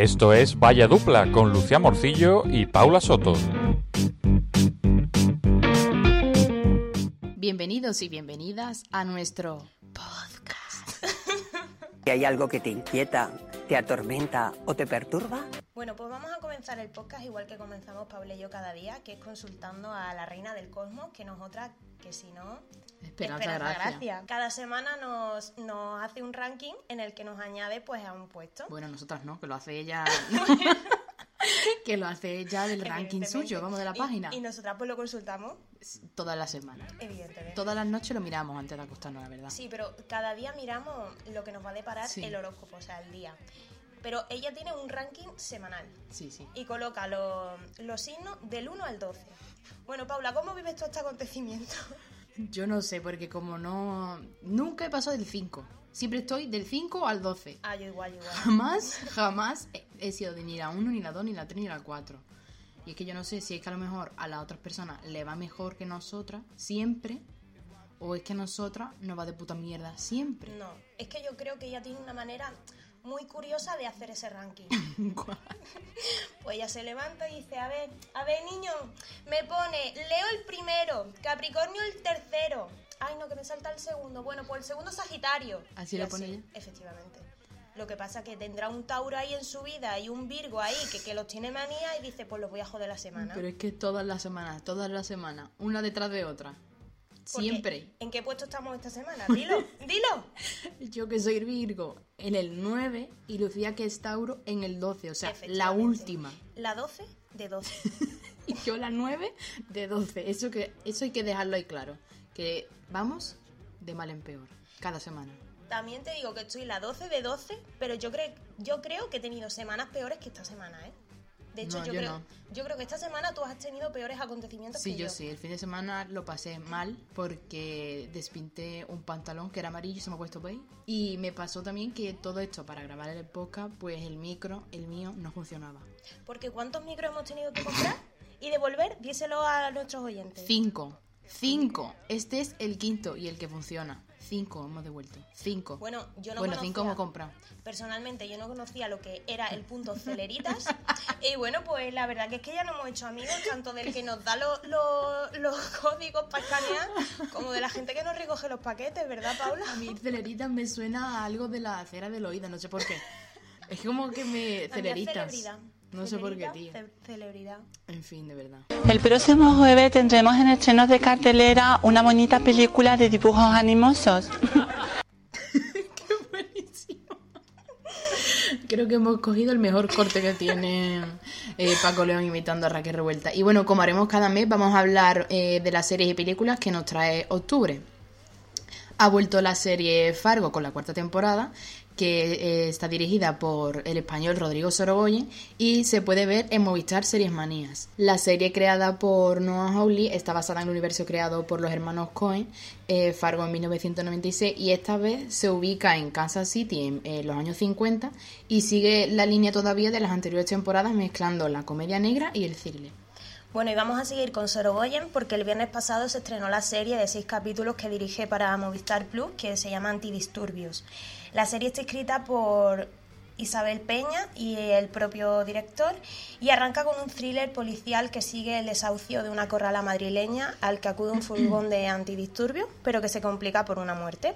Esto es Vaya Dupla con Lucía Morcillo y Paula Soto. Bienvenidos y bienvenidas a nuestro podcast. Si hay algo que te inquieta, te atormenta o te perturba, Bueno, pues vamos a comenzar el podcast igual que comenzamos Paula y yo cada día, que es consultando a la reina del cosmos, que no es otra que si no... Esperanza Gracia. Cada semana nos, nos hace un ranking en el que nos añade pues a un puesto. Bueno, nosotras no, que lo hace ella. que lo hace ella del ranking suyo, vamos de la Y- página. Y, nosotras pues lo consultamos, Todas las semanas. evidentemente. Todas las noches lo miramos antes de acostarnos, la verdad. Sí, pero cada día miramos lo que nos va a deparar Sí. el horóscopo, o sea, el día. Pero ella tiene un ranking semanal Sí, sí. y coloca los, los signos del 1 al 12. Bueno, Paula, ¿cómo vives tú este acontecimiento? Yo no sé, porque como no. Nunca he pasado del 5. Siempre estoy del 5 al 12. Ah, yo igual, igual. Jamás, jamás he, he sido de ni la 1, ni la 2, ni la 3, ni la 4. Y es que yo no sé si es que a lo mejor a las otras personas le va mejor que nosotras, siempre. O es que a nosotras nos va de puta mierda, siempre. No, es que yo creo que ella tiene una manera muy curiosa de hacer ese ranking. Pues ella se levanta y dice, a ver, a ver niño, me pone Leo el primero, Capricornio el tercero. Ay, no, que me salta el segundo. Bueno, pues el segundo Sagitario. ¿Así Y lo pone ella? Efectivamente. Lo que pasa que tendrá un Tauro ahí en su vida y un Virgo ahí que, que los tiene manía y dice, pues los voy a joder la semana. Pero es que todas las semanas, todas las semanas, una detrás de otra. Siempre. ¿En qué puesto estamos esta semana? Dilo, dilo. Yo que soy Virgo en el 9 y Lucía que es Tauro en el 12, o sea, la última. La 12 de 12. Y yo la 9 de 12. Eso, que, eso hay que dejarlo ahí claro. Que vamos de mal en peor, cada semana. También te digo que estoy la 12 de 12, pero yo, creo yo creo que he tenido semanas peores que esta semana, ¿eh? De hecho, No, yo, yo creo, no. yo creo que esta semana tú has tenido peores acontecimientos Sí, que yo yo. sí. El fin de semana lo pasé mal porque despinté un pantalón que era amarillo y se me ha puesto beige. Y me pasó también que todo esto para grabar el podcast, pues el micro, el mío, no funcionaba. Porque ¿cuántos micros hemos tenido que comprar y devolver? Díselo a nuestros oyentes. Cinco. Cinco. Este es el quinto y el que funciona. Cinco hemos devuelto. Cinco. Bueno, yo no Bueno, conocía, cinco hemos comprado. Personalmente, yo no conocía lo que era el punto celeritas. y bueno, pues la verdad que es que ya nos hemos hecho amigos, tanto del que nos da lo- lo- los códigos para escanear, como de la gente que nos recoge los paquetes, ¿verdad, Paula? A mí celeritas me suena a algo de la cera del oído, no sé por qué. Es como que me... Celeritas. No sé por qué, tío. ce- Celebridad. En fin, de verdad. El próximo jueves tendremos en estrenos de cartelera una bonita película de dibujos animosos. Creo que hemos cogido el mejor corte que tiene eh, Paco León imitando a Raquel Revuelta. Y bueno, como haremos cada mes, vamos a hablar eh, de las series y películas que nos trae octubre. Ha vuelto la serie Fargo con la cuarta temporada, que eh, está dirigida por el español Rodrigo Sorogoyen y se puede ver en Movistar Series Manías. La serie creada por Noah Hawley está basada en el universo creado por los hermanos Cohen, eh, Fargo en 1996, y esta vez se ubica en Kansas City en eh, los años 50 y sigue la línea todavía de las anteriores temporadas mezclando la comedia negra y el thriller. Bueno, y vamos a seguir con Sorogoyen porque el viernes pasado se estrenó la serie de seis capítulos que dirige para Movistar Plus, que se llama Antidisturbios. La serie está escrita por Isabel Peña y el propio director y arranca con un thriller policial que sigue el desahucio de una corrala madrileña al que acude un furgón de antidisturbios, pero que se complica por una muerte.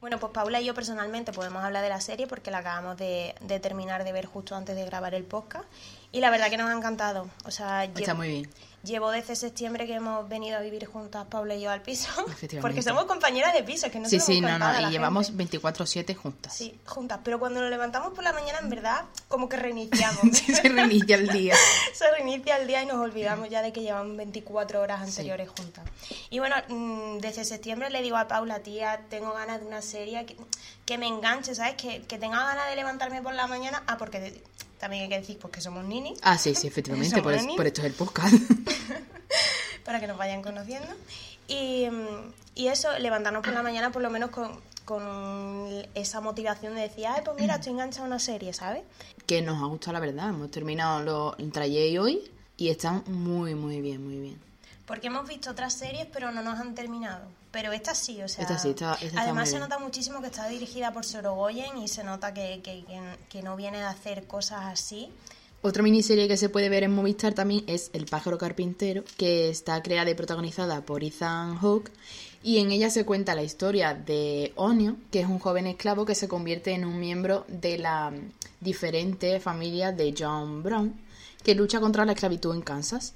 Bueno, pues Paula y yo personalmente podemos hablar de la serie porque la acabamos de, de terminar de ver justo antes de grabar el podcast y la verdad que nos ha encantado. O sea, Está lle- muy bien. Llevo desde septiembre que hemos venido a vivir juntas Paula y yo al piso porque somos compañeras de piso, que no sí, sí, no, no, y llevamos gente. 24-7 juntas. Sí, juntas, pero cuando nos levantamos por la mañana en verdad como que reiniciamos. Sí, se reinicia el día. se reinicia el día y nos olvidamos ya de que llevamos 24 horas anteriores juntas. Y bueno, mm, desde septiembre le digo a Paula, tía, tengo ganas de una serie que, que me enganche, ¿sabes? Que, que tenga ganas de levantarme por la mañana. Ah, porque de- también hay que decir pues, que somos ninis, Ah, sí, sí, efectivamente, por, es- por esto es el podcast. para que nos vayan conociendo. Y, y eso, levantarnos por la mañana por lo menos con, con esa motivación de decir, ay, pues mira, estoy enganchada a una serie, ¿sabes? que nos ha gustado la verdad. Hemos terminado lo, entre ayer y hoy y están muy, muy bien, muy bien. Porque hemos visto otras series, pero no nos han terminado. Pero esta sí, o sea. Esta sí, esta- además, se nota muchísimo que está dirigida por Sorogoyen y se nota que, que, que- que no viene de hacer cosas así. Otra miniserie que se puede ver en Movistar también es El pájaro carpintero, que está creada y protagonizada por Ethan Hawke. Y en ella se cuenta la historia de Onio, que es un joven esclavo que se convierte en un miembro de la diferente familia de John Brown, que lucha contra la esclavitud en Kansas.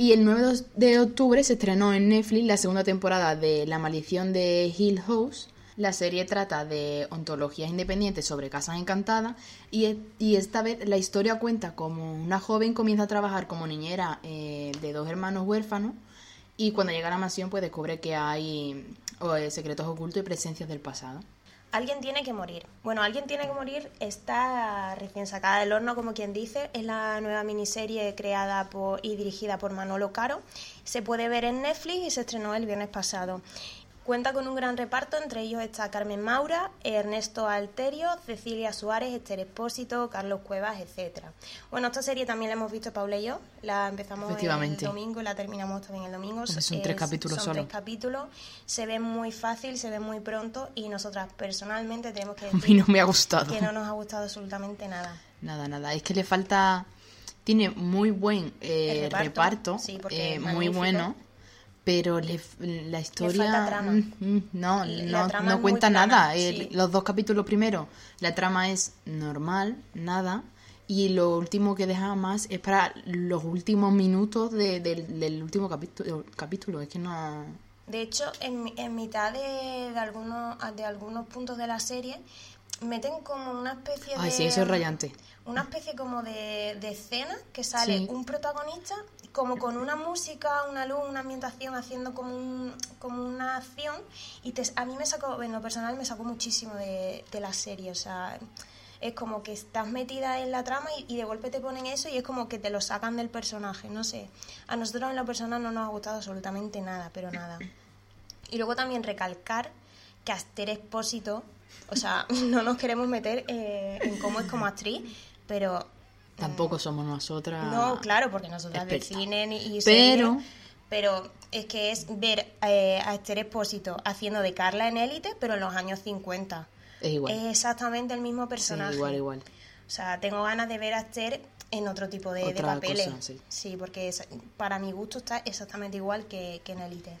Y el 9 de- octubre se estrenó en Netflix la segunda temporada de La maldición de Hill House. La serie trata de ontologías independientes sobre casas encantadas y, e- y esta vez la historia cuenta como una joven comienza a trabajar como niñera eh, de dos hermanos huérfanos y cuando llega a la mansión pues descubre que hay eh, secretos ocultos y presencias del pasado. Alguien tiene que morir. Bueno, Alguien tiene que morir está recién sacada del horno, como quien dice. Es la nueva miniserie creada por, y dirigida por Manolo Caro. Se puede ver en Netflix y se estrenó el viernes pasado. Cuenta con un gran reparto, entre ellos está Carmen Maura, Ernesto Alterio, Cecilia Suárez, Esther Espósito, Carlos Cuevas, etcétera. Bueno, esta serie también la hemos visto Paula y yo. La empezamos el domingo y la terminamos también el domingo. Son tres capítulos son solo. tres capítulos. Se ve muy fácil, se ve muy pronto y nosotras personalmente tenemos que A decir mí no me ha gustado. que no nos ha gustado absolutamente nada. Nada, nada. Es que le falta. Tiene muy buen eh, reparto, reparto, sí, eh, muy bueno. Pero le, la historia. falta trama. no, no, trama no cuenta plana, nada. Sí. Los dos capítulos primero, la trama es normal, nada. Y lo último que deja más es para los últimos minutos de- del, del último capítulo, capítulo. Es que no. De hecho, en, en mitad de, de algunos, de algunos puntos de la serie meten como una especie de... Ay, sí, eso es rayante. Una especie como de, de escena que sale Sí. un protagonista como con una música, una luz, una ambientación haciendo como, un, como una acción y te- a mí me sacó, en lo personal me sacó muchísimo de, de la serie, o sea, es como que estás metida en la trama y, y de golpe te ponen eso y es como que te lo sacan del personaje, no sé. A nosotros en lo personal no nos ha gustado absolutamente nada, pero nada. Y luego también recalcar que Aster Expósito, o sea, no nos queremos meter eh, en cómo es como actriz, pero... Tampoco somos nosotras. No, claro, porque nosotras de expertas. cine ni- y Pero- series, pero es que es ver eh, a Esther Expósito haciendo de Carla en Élite, pero en los años 50. Es igual. Es exactamente el mismo Sí, personaje. igual, igual. O sea, tengo ganas de ver a Esther en otro tipo de, de papeles. cosa, sí. porque es- para mi gusto está exactamente igual que, que en Élite.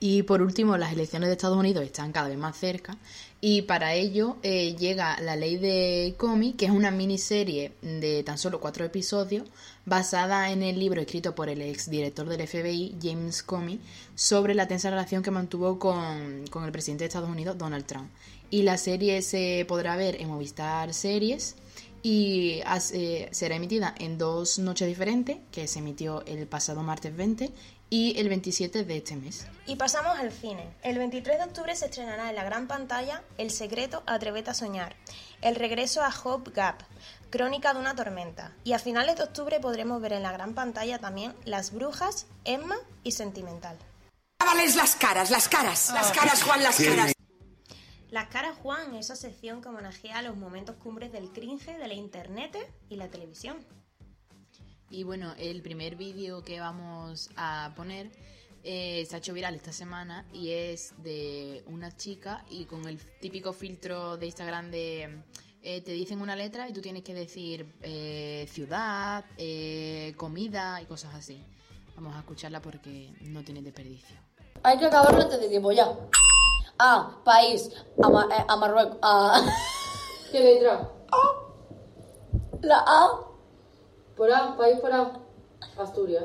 Y por último, las elecciones de Estados Unidos están cada vez más cerca y para ello eh, llega La Ley de Comey, que es una miniserie de tan solo cuatro episodios basada en el libro escrito por el exdirector del FBI, James Comey, sobre la tensa relación que mantuvo con, con el presidente de Estados Unidos, Donald Trump. Y la serie se podrá ver en Movistar Series y eh, será emitida en dos noches diferentes, que se emitió el pasado martes 20 y el 27 de este mes. Y pasamos al cine. El 23 de octubre se estrenará en la gran pantalla El secreto Atrévete a soñar, el regreso a Hope Gap, Crónica de una tormenta. Y a finales de octubre podremos ver en la gran pantalla también Las brujas, Emma y Sentimental. Lávales las caras, las caras, las caras, Juan, las caras. Las caras Juan, esa sección que homenajea los momentos cumbres del cringe de la internet y la televisión. Y bueno, el primer vídeo que vamos a poner eh, se ha hecho viral esta semana y es de una chica y con el típico filtro de Instagram de eh, te dicen una letra y tú tienes que decir eh, ciudad, eh, comida y cosas así. Vamos a escucharla porque no tiene desperdicio. Hay que acabarlo antes de tiempo, ya. A, país, a, Ma- a Marruecos, a... ¿Qué letra? La A, Por A, país por A. Asturias.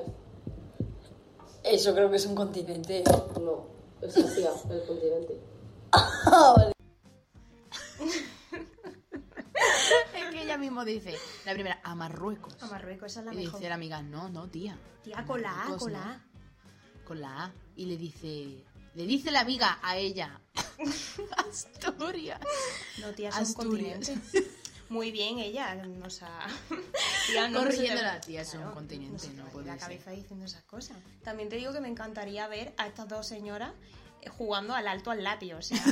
eso creo que es un continente. No, es Asia, el continente. Ah, vale. Es que ella mismo dice, la primera, a Marruecos. A Marruecos, esa es la y mejor. dice la amiga, no, no, tía. Tía, con la A, con no". la A. Con la A. Y le dice, le dice la amiga a ella, Asturias. No, tía, es un Asturias. continente. Muy bien ella, o sea... tía, no, no te- Corrigiéndola, tía, es un Claro, continente, se te no puede la ser. cabeza diciendo esas cosas. También te digo que me encantaría ver a estas dos señoras eh, jugando al alto al latio, o sea...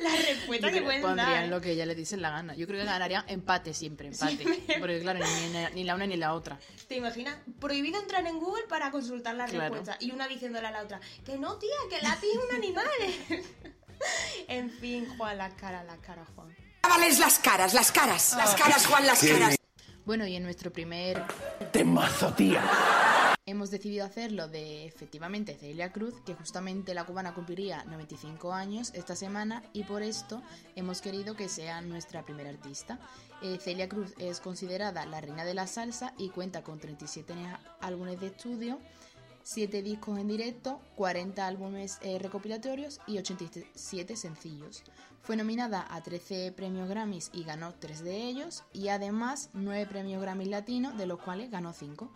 La respuesta que pueden Pondrían dar. lo que ella le dice en la gana. Yo creo que ganarían empate siempre, empate. Porque claro, ni, ni la una ni la otra. ¿Te imaginas? Prohibido entrar en Google para consultar la Claro. respuesta. Y una diciéndole a la otra, que no, tía, que el lápiz es un animal. en fin, Juan, las caras, las caras, Juan. Lávales las caras, las caras. Las caras, Juan, las caras. Bueno, y en nuestro primer Temazo, tía. hemos decidido hacerlo de efectivamente Celia Cruz, que justamente la cubana cumpliría 95 años esta semana y por esto hemos querido que sea nuestra primera artista. Eh, Celia Cruz es considerada la reina de la salsa y cuenta con 37 álbumes de estudio, 7 discos en directo, 40 álbumes eh, recopilatorios y 87 sencillos. Fue nominada a 13 premios Grammys y ganó 3 de ellos y además 9 premios Grammys latinos, de los cuales ganó 5.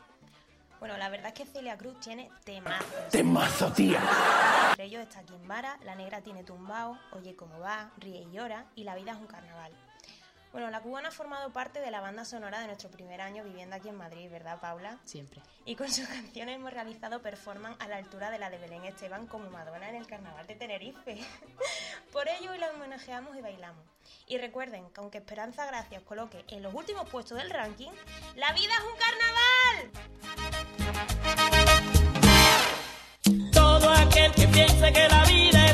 Bueno, la verdad es que Celia Cruz tiene temazos. Temazo, tía. Entre ellos está Kimbara, La Negra tiene tumbao, Oye cómo va, Ríe y llora y La vida es un carnaval. Bueno, la cubana ha formado parte de la banda sonora de nuestro primer año viviendo aquí en Madrid, ¿verdad, Paula? Siempre. Y con sus canciones hemos realizado performance a la altura de la de Belén Esteban como Madonna en el Carnaval de Tenerife. Por ello hoy la homenajeamos y bailamos. Y recuerden que aunque Esperanza Gracia os coloque en los últimos puestos del ranking, ¡la vida es un carnaval! Todo aquel que piense que la vida